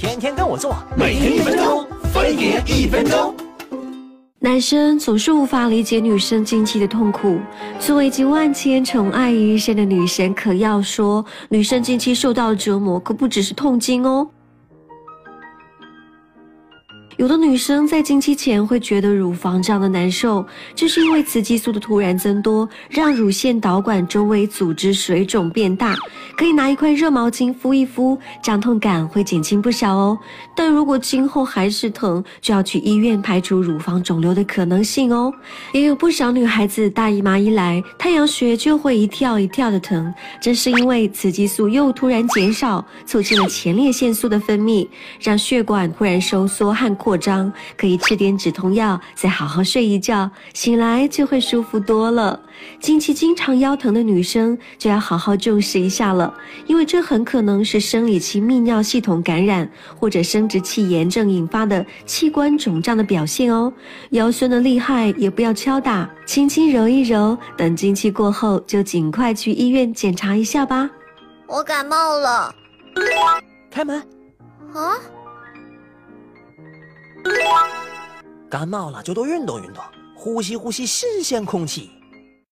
天天跟我做，每天一分钟，分别一分钟。男生总是无法理解女生经期的痛苦。作为集万千宠爱于一身的女神，可要说，女生经期受到的折磨可不只是痛经哦。有的女生在经期前会觉得乳房胀的难受，这是因为雌激素的突然增多，让乳腺导管周围组织水肿变大。可以拿一块热毛巾敷一敷，胀痛感会减轻不少哦。但如果今后还是疼，就要去医院排除乳房肿瘤的可能性哦。也有不少女孩子大姨妈一来，太阳穴就会一跳一跳的疼，这是因为雌激素又突然减少，促进了前列腺素的分泌，让血管忽然收缩和扩。扩张可以吃点止痛药，再好好睡一觉，醒来就会舒服多了。经期经常腰疼的女生就要好好重视一下了，因为这很可能是生理期泌尿系统感染或者生殖器炎症引发的器官肿胀的表现哦。腰酸的厉害也不要敲打，轻轻揉一揉，等经期过后就尽快去医院检查一下吧。我感冒了，开门。啊？感冒了就多运动运动，呼吸呼吸新鲜空气。